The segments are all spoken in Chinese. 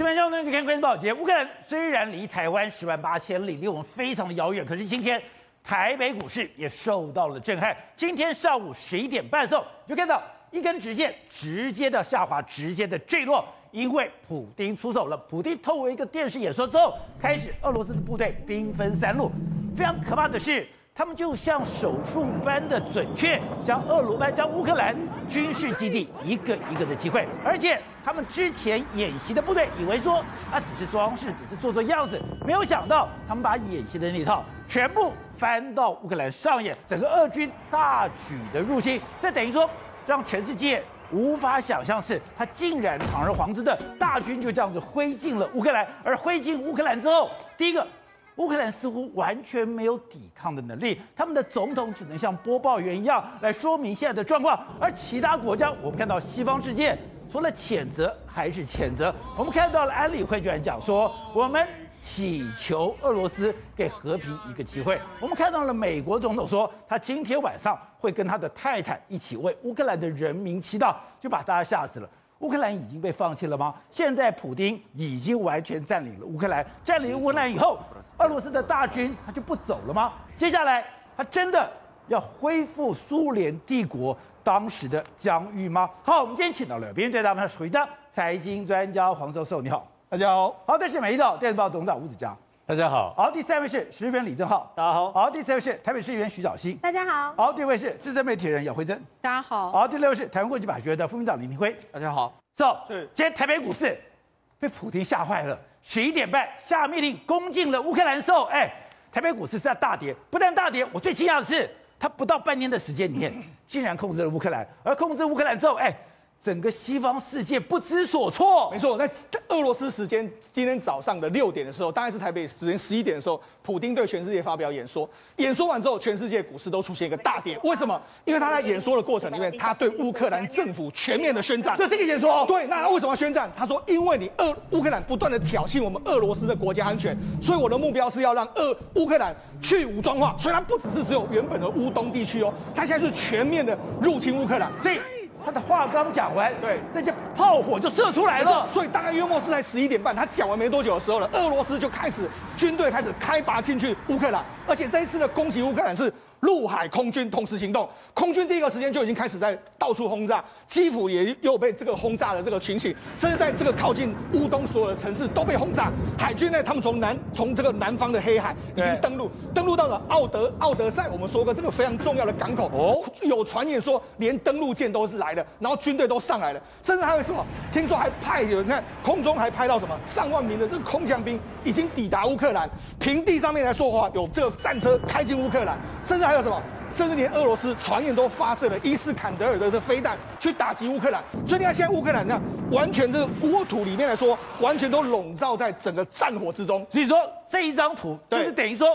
十分钟呢，就看关键报捷。乌克兰虽然离台湾十万八千里，离我们非常的遥远，可是今天台北股市也受到了震撼。今天上午十一点半的时候，就看到一根直线直接的下滑，直接的坠落，因为普丁出手了。普丁透过一个电视演说之后，开始俄罗斯的部队兵分三路。非常可怕的是。他们就像手术般的准确，将俄罗斯、将乌克兰军事基地一个一个的击溃，而且他们之前演习的部队以为说啊只是装饰，只是做做样子，没有想到他们把演习的那套全部搬到乌克兰上演，整个俄军大举的入侵，这等于说让全世界无法想象是，他竟然堂而皇之的大军就这样子挥进了乌克兰，而挥进乌克兰之后，第一个。乌克兰似乎完全没有抵抗的能力，他们的总统只能像播报员一样来说明现在的状况，而其他国家，我们看到西方世界除了谴责还是谴责。我们看到了安理会居然讲说，我们祈求俄罗斯给和平一个机会。我们看到了美国总统说，他今天晚上会跟他的太太一起为乌克兰的人民祈祷，就把大家吓死了。乌克兰已经被放弃了吗？现在普丁已经完全占领了乌克兰，占领了乌克兰以后。俄罗斯的大军他就不走了吗？接下来他真的要恢复苏联帝国当时的疆域吗？好，我们今天请到了，别人最大的是回答财经专家黄教授，你好，大家好。好，这是美丽岛电视报董事长吴子嘉，大家好。好，第三位是时评李正浩，大家好。好，第四位是台北市议员徐小新，大家好。好，第五位是资深媒体人姚慧珍，大家好。好，第六位是台湾国际法学的副秘书长林明辉，大家好。走，是今天台北股市被普京吓坏了。十一点半下命令攻进了乌克兰的时候，哎，台北股市是在大跌，不但大跌，我最惊讶的是，他不到半年的时间里面，竟然控制了乌克兰，而控制乌克兰之后，哎。整个西方世界不知所措。没错，在俄罗斯时间今天早上的六点的时候，大概是台北时间十一点的时候，普京对全世界发表演说。演说完之后，全世界股市都出现一个大跌。为什么？因为他在演说的过程里面，他对乌克兰政府全面的宣战。就这个演说。对，那他为什么要宣战？他说：“因为你俄乌克兰不断的挑衅我们俄罗斯的国家安全，所以我的目标是要让俄乌克兰去武装化。所以他不只是只有原本的乌东地区哦，他现在是全面的入侵乌克兰。所以。”他的话刚讲完，对，这些炮火就射出来了。所以大概约莫是在十一点半，他讲完没多久的时候了，俄罗斯就开始军队开始开拔进去乌克兰，而且这一次的攻击乌克兰是陆海空军同时行动。空军第一个时间就已经开始在到处轰炸，基辅也又被这个轰炸的这个情形，甚至在这个靠近乌东所有的城市都被轰炸。海军呢，他们从南从这个南方的黑海已经登陆，登陆到了奥德奥德赛，我们说过这个非常重要的港口哦，有传言说连登陆舰都是来的，然后军队都上来了，甚至还有什么？听说还派有你看空中还拍到什么上万名的这个空降兵已经抵达乌克兰，平地上面来说话有这个战车开进乌克兰，甚至还有什么？甚至连俄罗斯传言都发射了伊斯坎德尔的这飞弹去打击乌克兰，所以你看现在乌克兰呢，完全这个国土里面来说，完全都笼罩在整个战火之中。所以说这一张图就是等于说，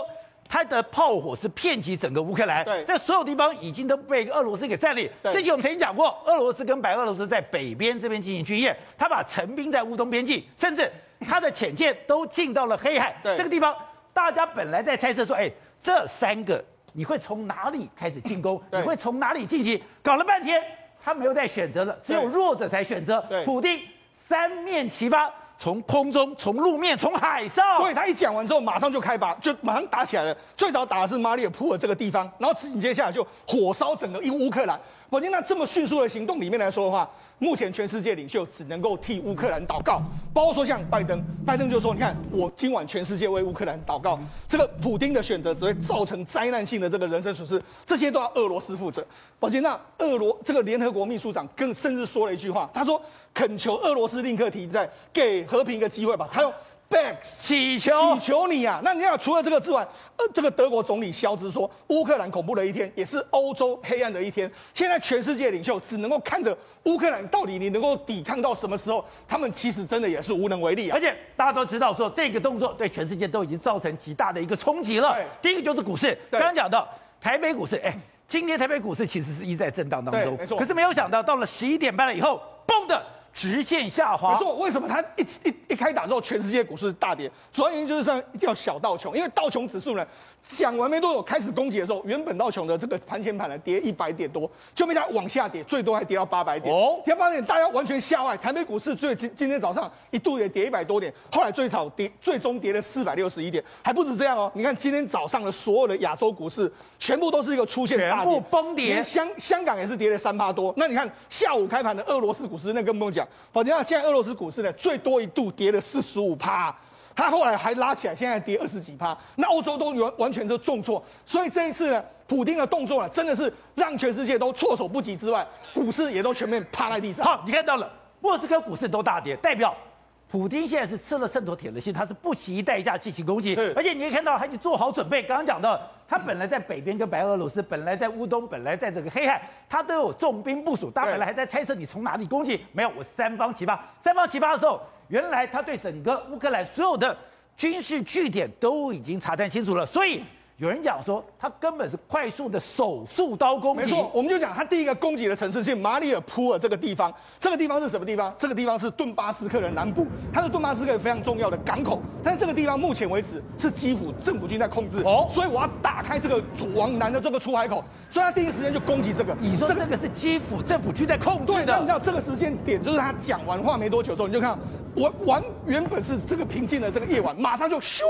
它的炮火是遍及整个乌克兰，对，在所有地方已经都被俄罗斯给占领。之前我们曾经讲过，俄罗斯跟白俄罗斯在北边这边进行军演，他把陈兵在乌东边境，甚至他的潜舰都进到了黑海这个地方。大家本来在猜测说，哎，这三个。你会从哪里开始进攻？你会从哪里进行？搞了半天，他没有在选择了，只有弱者才选择。普丁三面齐发，从空中、从路面、从海上。对，他一讲完之后，马上就开拔，就马上打起来了。最早打的是马里尔普尔这个地方，然后紧接下来就火烧整个一乌克兰。我听那这么迅速的行动里面来说的话，目前全世界领袖只能够替乌克兰祷告，包括说像拜登，拜登就说：“你看，我今晚全世界为乌克兰祷告，这个普丁的选择只会造成灾难性的这个人身损失，这些都要俄罗斯负责。”宝杰，那俄罗这个联合国秘书长更甚至说了一句话，他说：“恳求俄罗斯立刻停战，给和平一个机会吧。”他用。Begs 祈求祈求你啊！那你要除了这个之外，呃，这个德国总理肖兹说，乌克兰恐怖的一天，也是欧洲黑暗的一天。现在全世界领袖只能够看着乌克兰到底你能够抵抗到什么时候，他们其实真的也是无能为力啊。而且大家都知道说，这个动作对全世界都已经造成极大的一个冲击了。第一个就是股市，刚刚讲到台北股市，哎，今天台北股市其实是一在震荡当中，没错。可是没有想到到了十一点半了以后，嘣的。直线下滑。没错，为什么它一一一开打之后，全世界股市大跌？主要原因就是说，一定要小道琼，因为道琼指数呢，讲完没多久，开始攻击的时候，原本道琼的这个盘前盘呢跌一百点多，就被它往下跌，最多还跌到八百点。哦，跌八百点，大家完全吓坏。台北股市最今今天早上一度也跌一百多点，后来最少跌，最终跌了四百六十一点，还不止这样哦。你看今天早上的所有的亚洲股市，全部都是一个出现大跌，全部崩跌。连香香港也是跌了三趴多。那你看下午开盘的俄罗斯股市，那更不用讲。反正现在俄罗斯股市呢，最多一度跌跌了四十五趴。他后来还拉起来，现在跌二十几趴，那欧洲都完完全都重挫，所以这一次呢，普丁的动作啊，真的是让全世界都措手不及之外，股市也都全面趴在地上。好，你看到了，莫斯科股市都大跌，代表普京现在是吃了秤砣铁了心，他是不惜代价进行攻击，而且你也看到他已经做好准备。刚刚讲到，他本来在北边跟白俄罗斯，本来在乌东，本来在这个黑海，他都有重兵部署，大家本来还在猜测你从哪里攻击，没有，我三方齐发，三方齐发的时候。原来他对整个乌克兰所有的军事据点都已经查探清楚了，所以有人讲说他根本是快速的手术刀攻击。没错，我们就讲他第一个攻击的城市是马里尔普尔这个地方，这个地方是什么地方？这个地方是顿巴斯克的南部，它是顿巴斯克非常重要的港口，但是这个地方目前为止是基辅政府军在控制哦，所以我要打开这个往南的这个出海口，所以他第一时间就攻击这个。你说这个是基辅政府军在控制的？对，那你知道这个时间点就是他讲完话没多久之后，你就看。我完原本是这个平静的这个夜晚，马上就咻，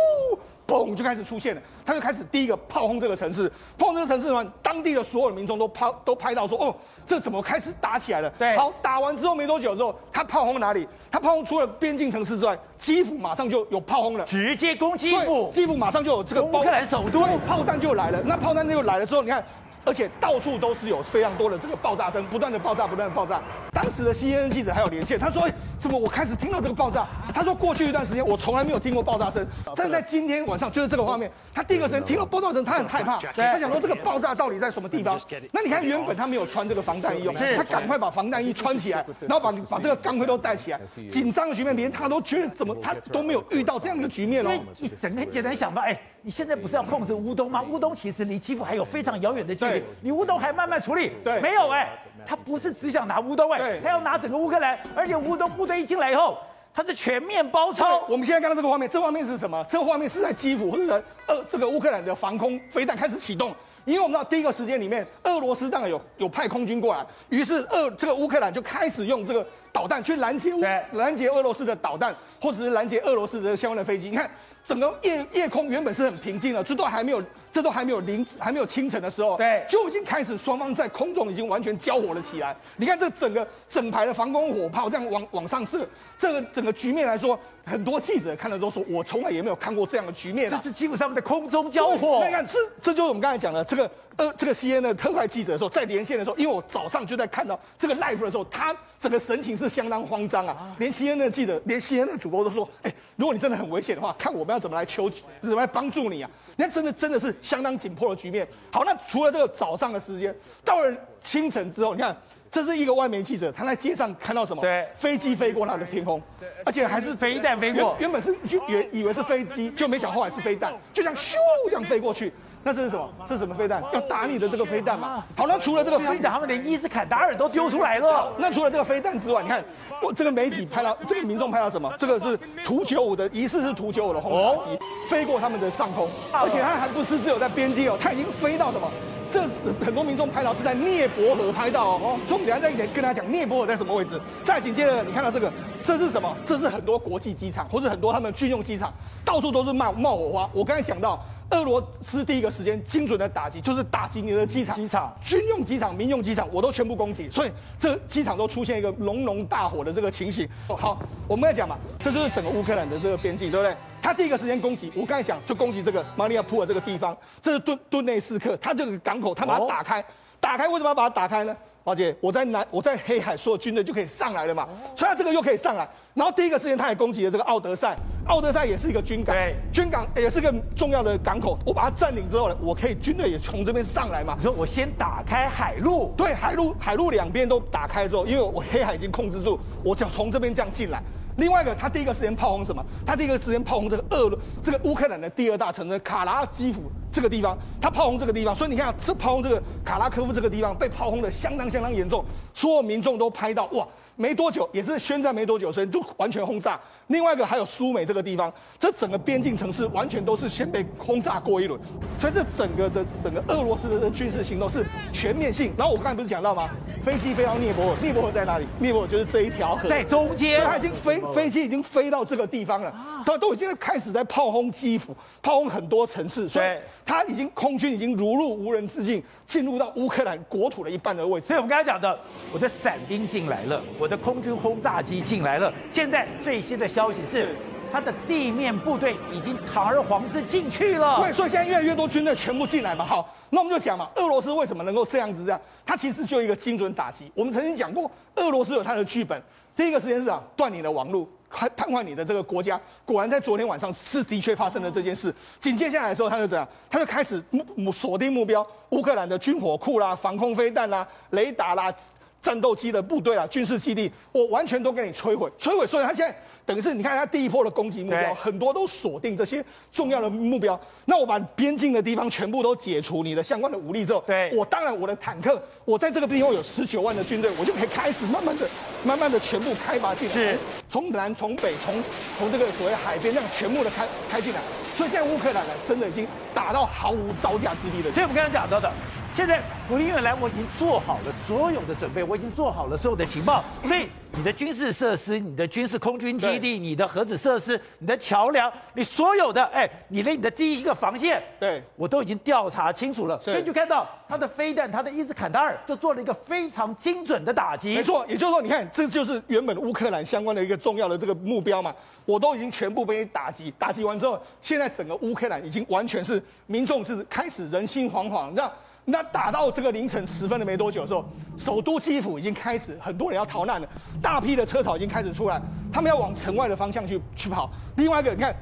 嘣就开始出现了。他就开始第一个炮轰这个城市，炮轰这个城市呢，当地的所有的民众都拍都拍到说，哦，这怎么开始打起来了？对，好，打完之后没多久之后，他炮轰哪里？他炮轰除了边境城市之外，基辅马上就有炮轰了，直接攻基辅，基辅马上就有这个乌克兰首都，炮弹就来了。那炮弹就来了之后，你看。而且到处都是有非常多的这个爆炸声，不断的爆炸，不断的爆炸。当时的 CNN 记者还有连线，他说：“哎，怎么我开始听到这个爆炸？”他说：“过去一段时间我从来没有听过爆炸声，但是在今天晚上就是这个画面，他第一个时间听到爆炸声，他很害怕，他想说这个爆炸到底在什么地方？那你看原本他没有穿这个防弹衣，他赶快把防弹衣穿起来，然后把把这个钢盔都戴起来。紧张的局面连他都觉得怎么他都没有遇到这样一个局面哦。你整天简单想吧，哎。”你现在不是要控制乌东吗？乌东其实离基辅还有非常遥远的距离，你乌东还慢慢处理。对，没有哎、欸，他不是只想拿乌东哎，他要拿整个乌克兰，而且乌东部队一进来以后，他是全面包抄。我们现在看到这个画面，这画面是什么？这画面是在基辅或者呃这个乌克兰的防空飞弹开始启动，因为我们知道第一个时间里面，俄罗斯当然有有派空军过来，于是俄这个乌克兰就开始用这个导弹去拦截乌拦截俄罗斯的导弹，或者是拦截俄罗斯的相关的飞机。你看。整个夜夜空原本是很平静的，这都还没有，这都还没有凌，还没有清晨的时候，对，就已经开始双方在空中已经完全交火了起来。你看这整个整排的防空火炮这样往往上射，这个整个局面来说，很多记者看了都说，我从来也没有看过这样的局面啊。这是基本上面的空中交火。那你看，这这就是我们刚才讲的这个。呃，这个 CNN 的特派记者的时候，在连线的时候，因为我早上就在看到这个 live 的时候，他整个神情是相当慌张啊。连 CNN 的记者，连 CNN 的主播都说：“哎，如果你真的很危险的话，看我们要怎么来求，怎么来帮助你啊？”你看，真的真的是相当紧迫的局面。好，那除了这个早上的时间，到了清晨之后，你看，这是一个外媒记者，他在街上看到什么？对，飞机飞过他的天空，而且还是飞弹飞过。原本是就以为是飞机，就没想后来是飞弹，就这样咻这样飞过去。那这是什么？这是什么飞弹？要打你的这个飞弹嘛？好，那除了这个飞弹，他们连伊斯坎达尔都丢出来了。那除了这个飞弹之外，你看，我这个媒体拍到，这个民众拍到什么？这个是图九五的，疑似是图九五的轰炸机飞过他们的上空，而且它还不是只有在边境哦，它已经飞到什么？这很多民众拍到是在涅伯河拍到哦。所以我们等下再跟大家讲涅伯河在什么位置。再紧接着，你看到这个，这是什么？这是很多国际机场或者很多他们军用机场，到处都是冒冒火花。我刚才讲到。俄罗斯第一个时间精准的打击，就是打击你的机场、机场、军用机场、民用机场，我都全部攻击，所以这机场都出现一个浓浓大火的这个情形。好，我们来讲嘛，这就是整个乌克兰的这个边境，对不对？他第一个时间攻击，我刚才讲就攻击这个马里亚普尔这个地方，这是顿顿内斯克，他这个港口，他把它打开，打开为什么要把它打开呢？宝姐，我在南，我在黑海，所有军队就可以上来了嘛。所以他这个又可以上来。然后第一个时间，他也攻击了这个奥德赛。奥德赛也是一个军港，对，军港也是个重要的港口。我把它占领之后呢，我可以军队也从这边上来嘛。你说我先打开海路，对，海路海路两边都打开之后，因为我黑海已经控制住，我就从这边这样进来。另外一个，他第一个时间炮轰什么？他第一个时间炮轰这个俄这个乌克兰的第二大城市卡拉基辅这个地方，他炮轰这个地方，所以你看，这炮轰这个卡拉科夫这个地方被炮轰的相当相当严重，所有民众都拍到哇，没多久也是宣战没多久所以就完全轰炸，另外一个还有苏美这个地方，这整个边境城市完全都是先被轰炸过一轮，所以这整个的整个俄罗斯的军事行动是全面性。然后我刚才不是讲到吗？飞机飞到涅伯尔，涅伯尔在哪里？涅伯尔就是这一条河，在中间，所以它已经飞飞机已经飞到这个地方了，它都已经开始在炮轰基辅，炮轰很多城市，所以它已经空军已经如入无人之境，进入到乌克兰国土的一半的位置。所以我们刚才讲的，我的伞兵进来了，我的空军轰炸机进来了，现在最新的消息是。他的地面部队已经堂而皇之进去了，对，所以现在越来越多军队全部进来嘛。好，那我们就讲嘛，俄罗斯为什么能够这样子这样？它其实就一个精准打击。我们曾经讲过，俄罗斯有它的剧本。第一个时间是啊，断你的网络，瘫痪你的这个国家。果然在昨天晚上是的确发生了这件事。紧接下来的时候，他就怎样？他就开始目锁定目标，乌克兰的军火库啦、防空飞弹啦、雷达啦、战斗机的部队啦、军事基地，我完全都给你摧毁，摧毁。所以他现在。等于是你看他第一波的攻击目标，很多都锁定这些重要的目标。那我把边境的地方全部都解除你的相关的武力之后，对，我当然我的坦克，我在这个地方有十九万的军队，我就可以开始慢慢的、慢慢的全部开拔进来，是，从南、从北、从从这个所谓海边这样全部的开开进来。所以现在乌克兰呢，真的已经打到毫无招架之力了。所以我们刚才讲到的。现在普丁原来我已经做好了所有的准备，我已经做好了所有的情报，所以你的军事设施、你的军事空军基地、你的核子设施、你的桥梁、你所有的哎，你连你的第一个防线，对。我都已经调查清楚了，所以就看到他的飞弹、他的伊斯坎达尔就做了一个非常精准的打击。没错，也就是说，你看，这就是原本乌克兰相关的一个重要的这个目标嘛，我都已经全部被打击，打击完之后，现在整个乌克兰已经完全是民众是开始人心惶惶，这样。那打到这个凌晨十分的没多久的时候，首都基辅已经开始很多人要逃难了，大批的车潮已经开始出来，他们要往城外的方向去去跑。另外一个，你看，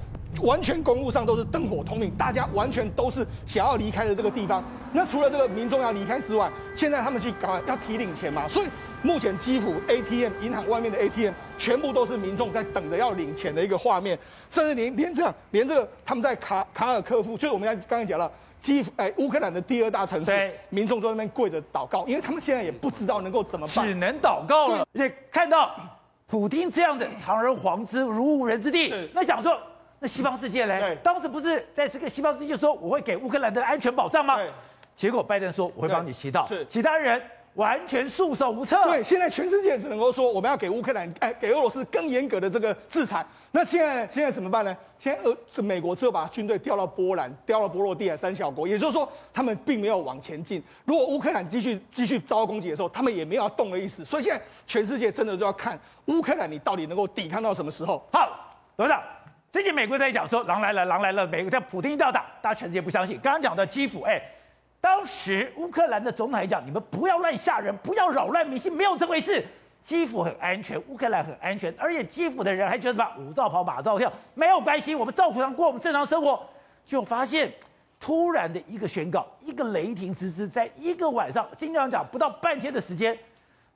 完全公路上都是灯火通明，大家完全都是想要离开的这个地方。那除了这个民众要离开之外，现在他们去搞要提领钱嘛，所以目前基辅 ATM 银行外面的 ATM 全部都是民众在等着要领钱的一个画面，甚至连连这样，连这个他们在卡卡尔科夫，就是我们刚才讲了。基辅哎，乌克兰的第二大城市，民众在那边跪着祷告，因为他们现在也不知道能够怎么办，只能祷告了。而且看到普京这样子堂而皇之、如无人之地，那想说，那西方世界嘞？当时不是在这个西方世界说我会给乌克兰的安全保障吗？对。结果拜登说我会帮你祈祷，是。其他人完全束手无策。对，现在全世界只能够说我们要给乌克兰哎，给俄罗斯更严格的这个制裁。那现在现在怎么办呢？现在俄是美国只有把军队调到波兰，调到波罗的海三小国，也就是说他们并没有往前进。如果乌克兰继续继续遭到攻击的时候，他们也没有要动的意思。所以现在全世界真的就要看乌克兰你到底能够抵抗到什么时候。好，董事长，最近美国在讲说狼来了，狼来了，美国在普京一定要打，大家全世界不相信。刚刚讲的基辅，哎，当时乌克兰的总统还讲，你们不要乱吓人，不要扰乱民心，没有这回事。基辅很安全，乌克兰很安全，而且基辅的人还觉得什么五照跑马照跳没有关系，我们照常过我们正常生活。就发现突然的一个宣告，一个雷霆之势，在一个晚上，经常讲不到半天的时间，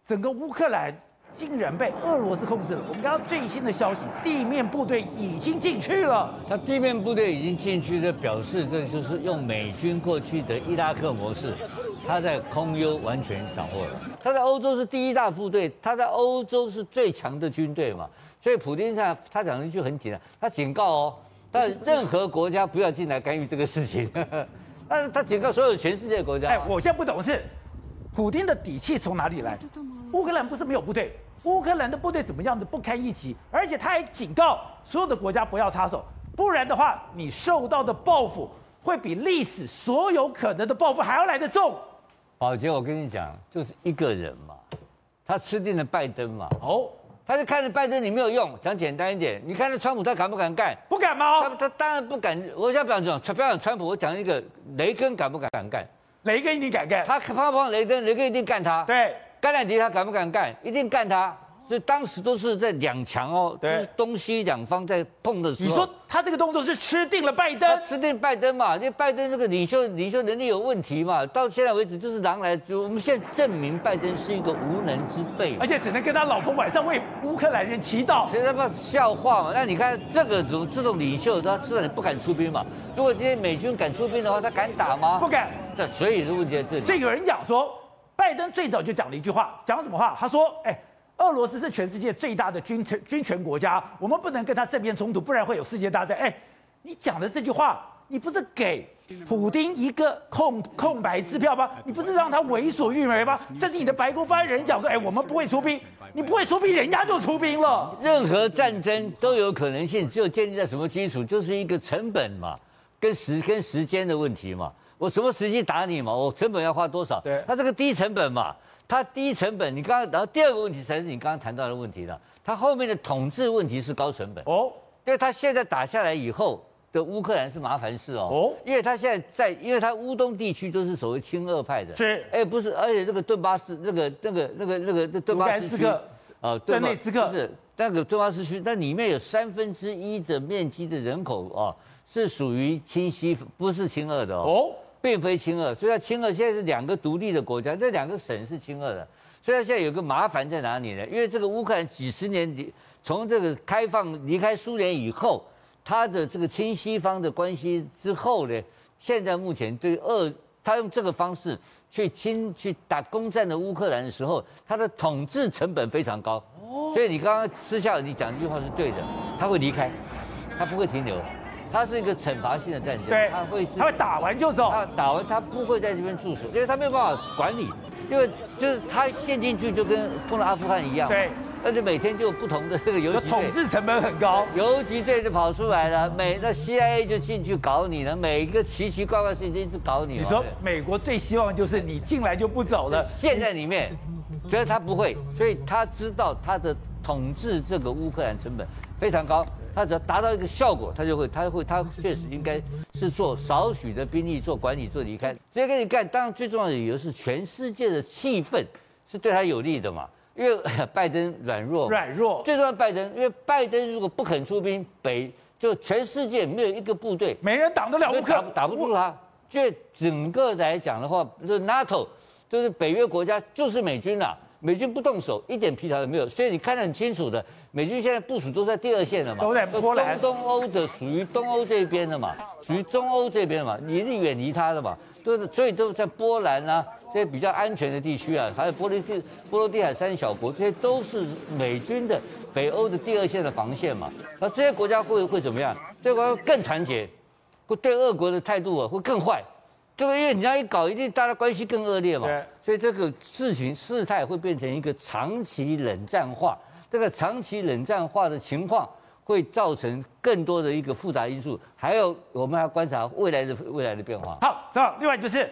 整个乌克兰。竟然被俄罗斯控制了。我们刚刚最新的消息，地面部队已经进去了。他地面部队已经进去，这表示这就是用美军过去的伊拉克模式，他在空优完全掌握了。他在欧洲是第一大部队，他在欧洲是最强的军队嘛。所以普京上他讲一句很简单，他警告哦，但任何国家不要进来干预这个事情。但是他警告所有全世界国家。哎，我现在不懂的是，普京的底气从哪里来？乌克兰不是没有部队。乌克兰的部队怎么样子不堪一击？而且他还警告所有的国家不要插手，不然的话，你受到的报复会比历史所有可能的报复还要来得重。宝杰，我跟你讲，就是一个人嘛，他吃定了拜登嘛。哦，他就看着拜登你没有用，讲简单一点，你看着川普他敢不敢干？不敢吗？他他当然不敢。我先不要讲，不要讲川普，我讲一个雷根敢不敢敢干？雷根一定敢干。他怕不怕雷根，雷根一定干他。对。甘乃迪他敢不敢干？一定干他。所以当时都是在两强哦，就是，东西两方在碰的时候。你说他这个动作是吃定了拜登？吃定拜登嘛？因为拜登这个领袖领袖能力有问题嘛？到现在为止就是狼来，就我们现在证明拜登是一个无能之辈，而且只能跟他老婆晚上为乌克兰人祈祷。所以他不笑话嘛？那你看这个种这种领袖，他至少你不敢出兵嘛？如果今天美军敢出兵的话，他敢打吗？不敢。这所以问题在这里。这有人讲说。拜登最早就讲了一句话，讲什么话？他说：“哎，俄罗斯是全世界最大的军权军权国家，我们不能跟他正面冲突，不然会有世界大战。哎，你讲的这句话，你不是给普丁一个空空白支票吗？你不是让他为所欲为吗？甚至你的白宫发言人讲说，哎，我们不会出兵，你不会出兵，人家就出兵了。任何战争都有可能性，只有建立在什么基础？就是一个成本嘛，跟时跟时间的问题嘛。我什么时机打你嘛？我成本要花多少？对，它这个低成本嘛。它低成本，你刚刚，然后第二个问题才是你刚刚谈到的问题了。它后面的统治问题是高成本哦，因为它现在打下来以后的乌克兰是麻烦事哦哦，因为他现在在，因为它乌东地区都是所谓亲俄派的，是，哎不是，而且这个顿巴斯那个那个那个那个顿巴斯区啊，顿内茨克是那个顿巴斯区，那里面有三分之一的面积的人口啊是属于亲西，不是亲俄的哦。并非亲俄，所以亲俄现在是两个独立的国家，这两个省是亲俄的，所以它现在有个麻烦在哪里呢？因为这个乌克兰几十年离从这个开放离开苏联以后，它的这个亲西方的关系之后呢，现在目前对俄，他用这个方式去亲去打攻占的乌克兰的时候，他的统治成本非常高，所以你刚刚私下你讲的一句话是对的，他会离开，他不会停留。它是一个惩罚性的战争，对，他会他会打完就走，他打完他不会在这边驻守，因为他没有办法管理，因为就是他陷进去就跟碰到阿富汗一样，对，而且每天就有不同的这个游击队，统治成本很高，游击队就跑出来了，每那 CIA 就进去搞你了，每一个奇奇怪怪事情就一直搞你。你说美国最希望就是你进来就不走了，陷在里面，觉得他不会，所以他知道他的统治这个乌克兰成本非常高。他只要达到一个效果，他就会，他会，他确实应该是做少许的兵力做管理做离开，直接给你干。当然，最重要的理由是全世界的气氛是对他有利的嘛，因为 拜登软弱，软弱。最重要拜登，因为拜登如果不肯出兵，北就全世界没有一个部队，没人挡得了乌克兰，打不住他。就整个来讲的话，就是 NATO，就是北约国家，就是美军啦。美军不动手，一点皮条都没有，所以你看得很清楚的。美军现在部署都在第二线了嘛，都在波兰。中东欧的属于东欧这边的嘛，属于中欧这边嘛，你是远离他的嘛，都是所以都在波兰啊这些比较安全的地区啊，还有波罗的波罗的海三小国，这些都是美军的北欧的第二线的防线嘛。那这些国家会会怎么样？这些国家会更团结，会对俄国的态度啊会更坏。这个因为你这样一搞，一定大家关系更恶劣嘛。所以这个事情事态会变成一个长期冷战化。这个长期冷战化的情况会造成更多的一个复杂因素。还有，我们还要观察未来的未来的变化。好，这另外就是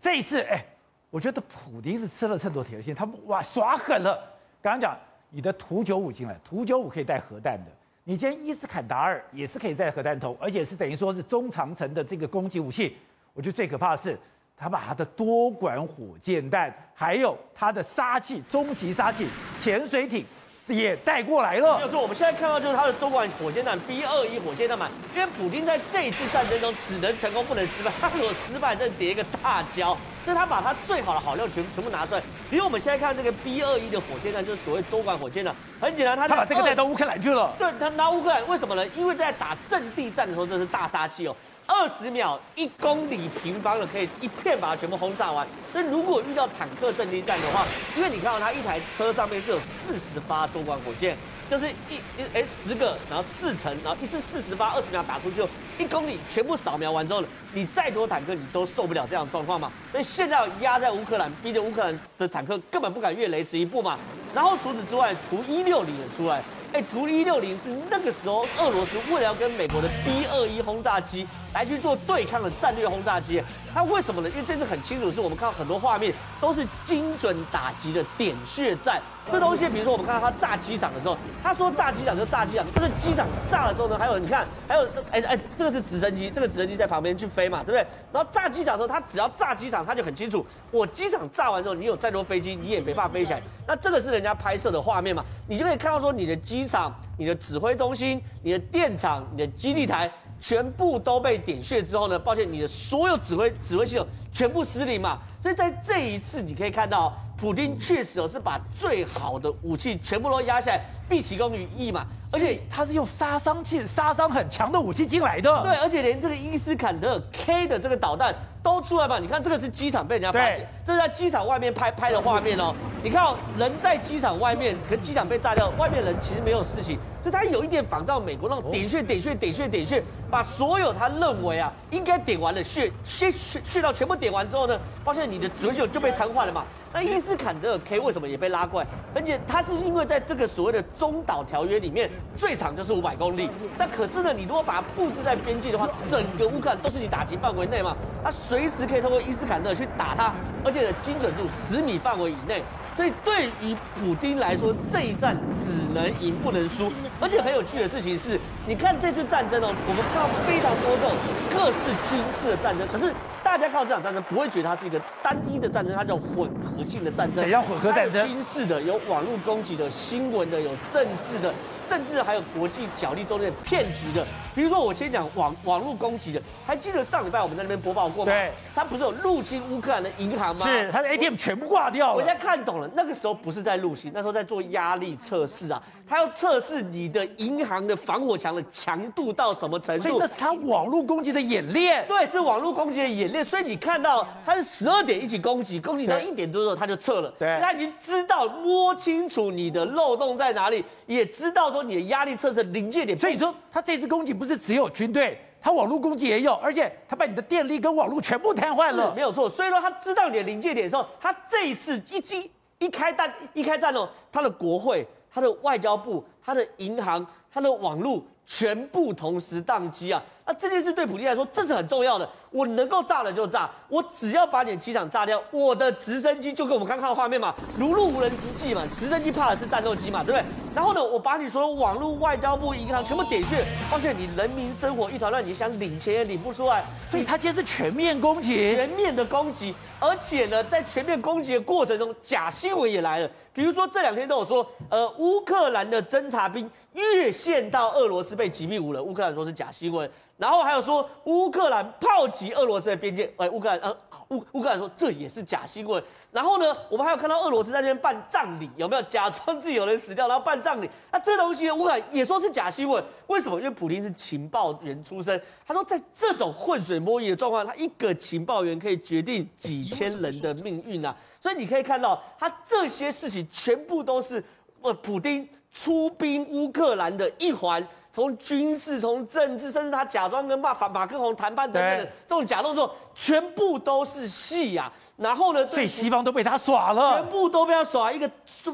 这一次，哎，我觉得普丁是吃了秤砣铁了心，他们哇耍狠了。刚刚讲你的图九五进来，图九五可以带核弹的，你今天伊斯坎达尔也是可以带核弹头，而且是等于说是中长程的这个攻击武器。我觉得最可怕的是，他把他的多管火箭弹，还有他的杀器、终极杀器潜水艇也带过来了。没有错，我们现在看到就是他的多管火箭弹 B 二一火箭弹嘛。因为普京在这一次战争中只能成功不能失败，他如果失败，这叠一个大胶。所以他把他最好的好料全全部拿出来。比如我们现在看这个 B 二一的火箭弹，就是所谓多管火箭弹，很简单，他他把这个带到乌克兰去了。对，他拿乌克兰，为什么呢？因为在打阵地战的时候，这是大杀器哦。二十秒一公里平方的可以一片把它全部轰炸完。所以如果遇到坦克阵地战的话，因为你看到它一台车上面是有四十发多管火箭，就是一一哎十个，然后四层，然后一次四十发，二十秒打出去，一公里全部扫描完之后，你再多坦克你都受不了这样的状况嘛。所以现在要压在乌克兰，逼着乌克兰的坦克根本不敢越雷池一步嘛。然后除此之外，图一六零也出来。哎，图一六零是那个时候俄罗斯为了要跟美国的 B 二一轰炸机来去做对抗的战略轰炸机，它为什么呢？因为这次很清楚，是我们看到很多画面都是精准打击的点穴战。这东西，比如说我们看到他炸机场的时候，他说炸机场就炸机场，这个机场炸的时候呢，还有你看，还有哎哎，这个是直升机，这个直升机在旁边去飞嘛，对不对？然后炸机场的时候，他只要炸机场，他就很清楚，我机场炸完之后，你有再多飞机，你也没法飞起来。那这个是人家拍摄的画面嘛，你就可以看到说，你的机场、你的指挥中心、你的电厂、你的基地台。全部都被点穴之后呢，抱歉，你的所有指挥指挥系统全部失灵嘛。所以在这一次，你可以看到普丁确实哦是把最好的武器全部都压下来，毕其功于一嘛。而且他是用杀伤器、杀伤很强的武器进来的。对，而且连这个伊斯坎德尔 K 的这个导弹都出来吧？你看这个是机场被人家发现，这是在机场外面拍拍的画面哦。你看哦，人在机场外面，可机场被炸掉，外面人其实没有事情。就他有一点仿照美国那种点穴、点穴、点穴、点穴，把所有他认为啊应该点完的穴穴穴穴道全部点完之后呢，发现你的左手就被瘫痪了嘛。那伊斯坎德尔 K 为什么也被拉过来？而且它是因为在这个所谓的中导条约里面，最长就是五百公里。那可是呢，你如果把它布置在边境的话，整个乌克兰都是你打击范围内嘛，它随时可以通过伊斯坎德尔去打它，而且的精准度十米范围以内。所以对于普丁来说，这一战只能赢不能输。而且很有趣的事情是，你看这次战争哦，我们看到非常多这种各式军事的战争，可是。大家看到这场战争，不会觉得它是一个单一的战争，它叫混合性的战争。怎样混合战争？军事的，有网络攻击的，新闻的，有政治的，甚至还有国际角力中间的骗局的。比如说，我先讲网网络攻击的，还记得上礼拜我们在那边播报过吗？对，他不是有入侵乌克兰的银行吗？是，他的 ATM 全部挂掉了。我现在看懂了，那个时候不是在入侵，那时候在做压力测试啊。他要测试你的银行的防火墙的强度到什么程度？所以那是他网络攻击的演练。对，是网络攻击的演练。所以你看到他是十二点一起攻击，攻击到一点多的时候他就撤了。对，他已经知道摸清楚你的漏洞在哪里，也知道说你的压力测试临界点。所以说他这次攻击不是只有军队，他网络攻击也有，而且他把你的电力跟网络全部瘫痪了。没有错。所以说他知道你的临界点的时候，他这一次一击一开弹一开战哦，他的国会。他的外交部、他的银行、他的网络全部同时宕机啊！那这件事对普丁来说，这是很重要的。我能够炸了就炸，我只要把你的机场炸掉，我的直升机就跟我们刚看到画面嘛，如入无人之境嘛。直升机怕的是战斗机嘛，对不对？然后呢，我把你所有网络、外交部、银行全部点穴，发现你人民生活一团乱，你想领钱也领不出来。所以他今天是全面攻击，全面的攻击，而且呢，在全面攻击的过程中，假新闻也来了。比如说这两天都有说，呃，乌克兰的侦察兵越线到俄罗斯被击毙五人，乌克兰说是假新闻。然后还有说乌克兰炮击俄罗斯的边界，哎，乌克兰呃乌乌克兰说这也是假新闻。然后呢，我们还有看到俄罗斯在那边办葬礼，有没有假装自己有人死掉，然后办葬礼？那这东西乌克兰也说是假新闻，为什么？因为普丁是情报员出身，他说在这种浑水摸鱼的状况，他一个情报员可以决定几千人的命运啊！所以你可以看到，他这些事情全部都是呃普丁出兵乌克兰的一环。从军事、从政治，甚至他假装跟马法马克宏谈判等等的这种假动作，全部都是戏呀。然后呢，所以西方都被他耍了，全部都被他耍一个，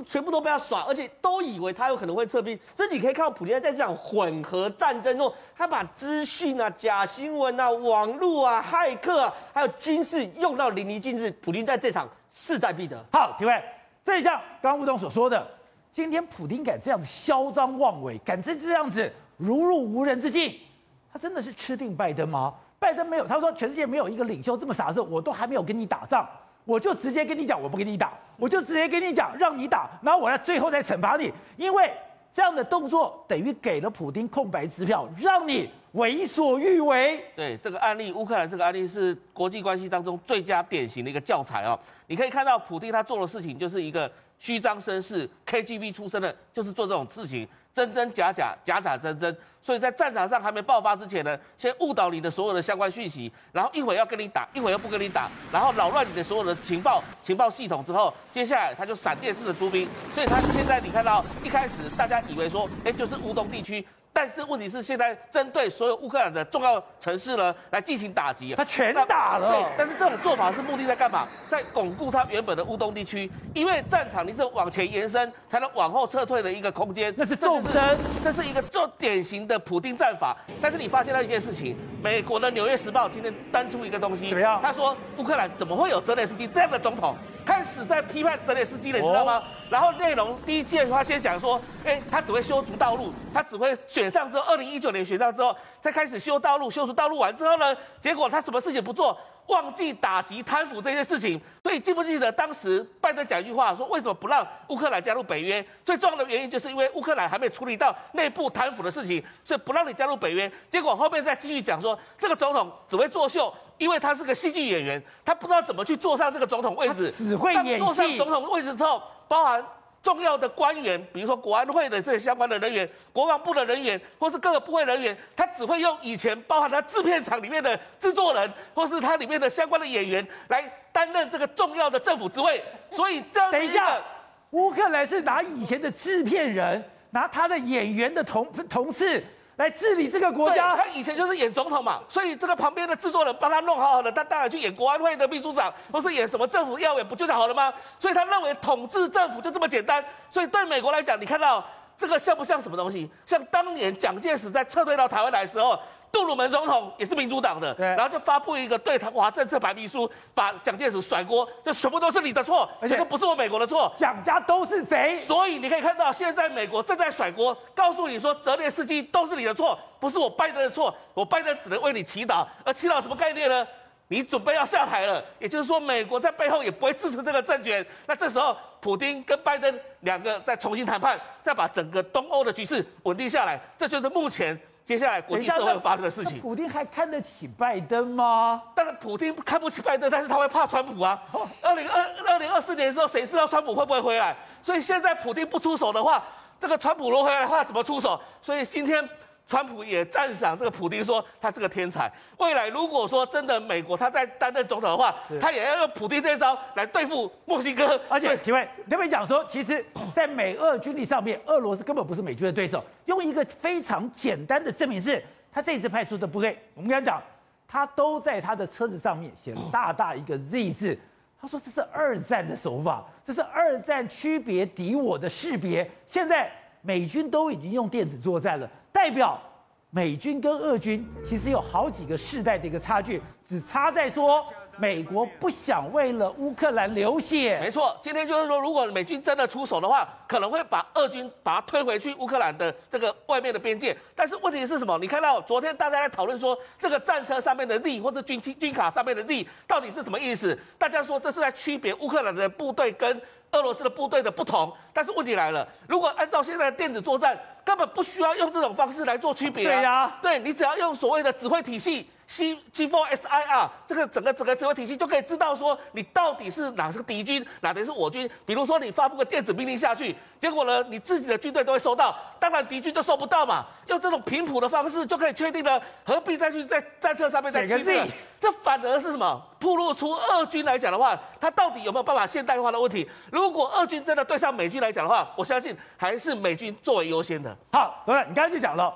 全部都被他耍，而且都以为他有可能会撤兵。所以你可以看到，普丁在这场混合战争中，他把资讯啊、假新闻啊、网络啊、骇客啊，还有军事用到淋漓尽致。普京在这场势在必得。好，提问，这一项刚刚吴董所说的，今天普京敢这样子嚣张妄为，敢这这样子。如入无人之境，他真的是吃定拜登吗？拜登没有，他说全世界没有一个领袖这么傻的时候，我都还没有跟你打仗，我就直接跟你讲，我不跟你打，我就直接跟你讲，让你打，然后我来最后再惩罚你，因为这样的动作等于给了普丁空白支票，让你为所欲为。对，这个案例，乌克兰这个案例是国际关系当中最佳典型的一个教材哦。你可以看到，普丁他做的事情就是一个虚张声势，KGB 出身的，就是做这种事情。真真假假，假假真真，所以在战场上还没爆发之前呢，先误导你的所有的相关讯息，然后一会儿要跟你打，一会儿又不跟你打，然后扰乱你的所有的情报情报系统之后，接下来他就闪电式的出兵，所以他现在你看到一开始大家以为说，哎，就是乌东地区。但是问题是，现在针对所有乌克兰的重要城市呢，来进行打击，他全打了。对，但是这种做法是目的在干嘛？在巩固他原本的乌东地区，因为战场你是往前延伸，才能往后撤退的一个空间。那是纵深，这是一个做典型的普丁战法。但是你发现到一件事情，美国的《纽约时报》今天登出一个东西，怎么样？他说乌克兰怎么会有泽连斯基这样的总统？开始在批判泽连斯基了，你知道吗？然后内容第一件，他先讲说，哎，他只会修筑道路，他只会选上之后，二零一九年选上之后，才开始修道路，修筑道路完之后呢，结果他什么事情不做，忘记打击贪腐这件事情。所以记不记得当时拜登讲一句话，说为什么不让乌克兰加入北约？最重要的原因就是因为乌克兰还没处理到内部贪腐的事情，所以不让你加入北约。结果后面再继续讲说，这个总统只会作秀。因为他是个戏剧演员，他不知道怎么去坐上这个总统位置，只会演戏。坐上总统位置之后，包含重要的官员，比如说国安会的这些相关的人员、国防部的人员，或是各个部会人员，他只会用以前包含他制片厂里面的制作人，或是他里面的相关的演员来担任这个重要的政府职位。所以这样，等一下，乌克兰是拿以前的制片人，拿他的演员的同同事。来治理这个国家，他以前就是演总统嘛，所以这个旁边的制作人帮他弄好好的，他当然去演国安会的秘书长，或是演什么政府要员，不就讲好了吗？所以他认为统治政府就这么简单。所以对美国来讲，你看到这个像不像什么东西？像当年蒋介石在撤退到台湾来的时候。杜鲁门总统也是民主党的，然后就发布一个对台华政策白皮书，把蒋介石甩锅，这全部都是你的错，而且都不是我美国的错，蒋家都是贼。所以你可以看到，现在美国正在甩锅，告诉你说泽连斯基都是你的错，不是我拜登的错，我拜登只能为你祈祷，而祈祷什么概念呢？你准备要下台了，也就是说美国在背后也不会支持这个政权。那这时候，普京跟拜登两个再重新谈判，再把整个东欧的局势稳定下来，这就是目前。接下来国际社会发生的事情，普丁还看得起拜登吗？当然，普丁看不起拜登，但是他会怕川普啊。二零二二零二四年的时候，谁知道川普会不会回来？所以现在普丁不出手的话，这个川普如果回来的话，怎么出手？所以今天。川普也赞赏这个普丁，说他是个天才。未来如果说真的美国他在担任总统的话，他也要用普丁这一招来对付墨西哥。而且，体会特别讲说，其实，在美俄军力上面，俄罗斯根本不是美军的对手。用一个非常简单的证明是，他这次派出的部队，我们刚刚讲，他都在他的车子上面写了大大一个 Z 字。他说这是二战的手法，这是二战区别敌我的识别。现在美军都已经用电子作战了。代表美军跟俄军其实有好几个世代的一个差距，只差在说美国不想为了乌克兰流血。没错，今天就是说，如果美军真的出手的话，可能会把俄军把它推回去乌克兰的这个外面的边界。但是问题是什么？你看到昨天大家在讨论说，这个战车上面的 Z 或者军军卡上面的 Z 到底是什么意思？大家说这是在区别乌克兰的部队跟俄罗斯的部队的不同。但是问题来了，如果按照现在的电子作战，根本不需要用这种方式来做区别啊！对呀，对，你只要用所谓的指挥体系。C G4SIR 这个整个整个指挥体系就可以知道说你到底是哪是个敌军，哪的是我军。比如说你发布个电子命令下去，结果呢你自己的军队都会收到，当然敌军就收不到嘛。用这种频谱的方式就可以确定了，何必再去在战车上面再记这这反而是什么？暴露出俄军来讲的话，他到底有没有办法现代化的问题？如果俄军真的对上美军来讲的话，我相信还是美军作为优先的。好，对，你刚才就讲了。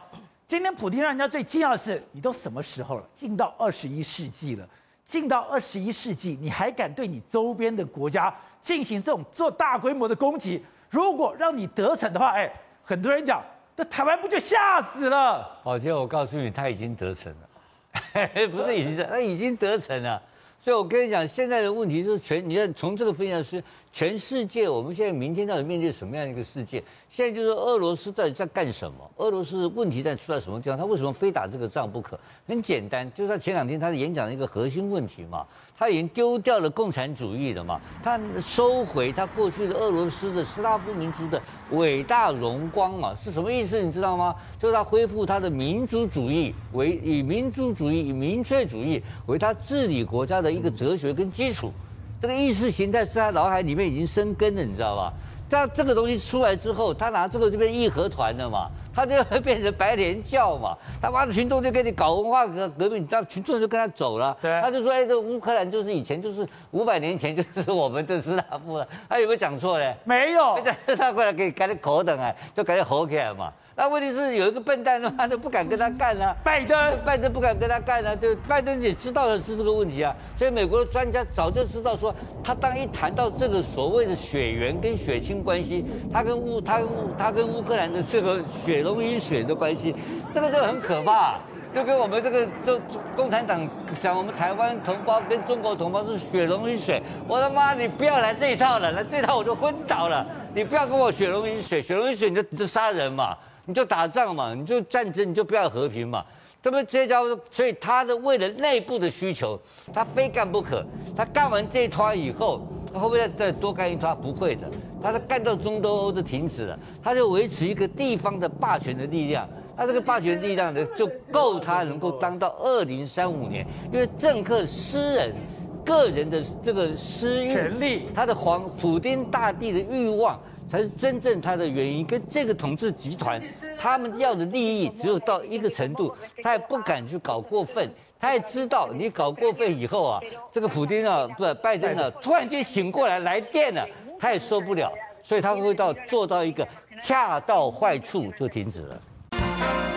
今天普京让人家最惊讶的是，你都什么时候了？进到二十一世纪了，进到二十一世纪，你还敢对你周边的国家进行这种做大规模的攻击？如果让你得逞的话，哎，很多人讲，那台湾不就吓死了？宝杰，我告诉你，他已经得逞了，不是已经，他已经得逞了。所以我跟你讲，现在的问题是全，你看从这个分析是全世界，我们现在明天到底面对什么样一个世界？现在就是俄罗斯到底在干什么？俄罗斯问题在出在什么地方？他为什么非打这个仗不可？很简单，就是他前两天他的演讲的一个核心问题嘛。他已经丢掉了共产主义了嘛？他收回他过去的俄罗斯的斯拉夫民族的伟大荣光嘛？是什么意思？你知道吗？就是他恢复他的民族主义为以民族主义以民粹主义为他治理国家的一个哲学跟基础。这个意识形态是他脑海里面已经生根了，你知道吧？他这个东西出来之后，他拿这个就变义和团了嘛？他就会变成白莲教嘛，他妈的群众就给你搞文化革革命，那群众就跟他走了。对，他就说：“哎，这乌克兰就是以前就是五百年前就是我们的斯拉夫了。”他有没有讲错嘞？没有。他过来给给你口等啊，就给你吼起来嘛。那问题是有一个笨蛋他都不敢跟他干啊。拜登，拜登不敢跟他干啊，就拜登也知道的是这个问题啊。所以美国的专家早就知道说，他当一谈到这个所谓的血缘跟血亲关系，他跟乌他跟他跟乌克兰的这个血浓于水的关系，这个就很可怕，就跟我们这个就共产党想我们台湾同胞跟中国同胞是血浓于水。我的妈，你不要来这一套了，来这一套我就昏倒了。你不要跟我血浓于水，血浓于水你就你就杀人嘛。你就打仗嘛，你就战争，你就不要和平嘛，对不对？这家伙，所以他的为了内部的需求，他非干不可。他干完这一摊以后，他会不会再再多干一摊？不会的，他是干到中东欧都停止了，他就维持一个地方的霸权的力量。他这个霸权力量呢，就够他能够当到二零三五年，因为政客私人。个人的这个私欲、权力，他的皇普丁大帝的欲望，才是真正他的原因。跟这个统治集团他们要的利益只有到一个程度，他也不敢去搞过分。他也知道你搞过分以后啊，这个普丁啊，不，拜登啊，突然间醒过来来电了，他也受不了，所以他会到做到一个恰到坏处就停止了。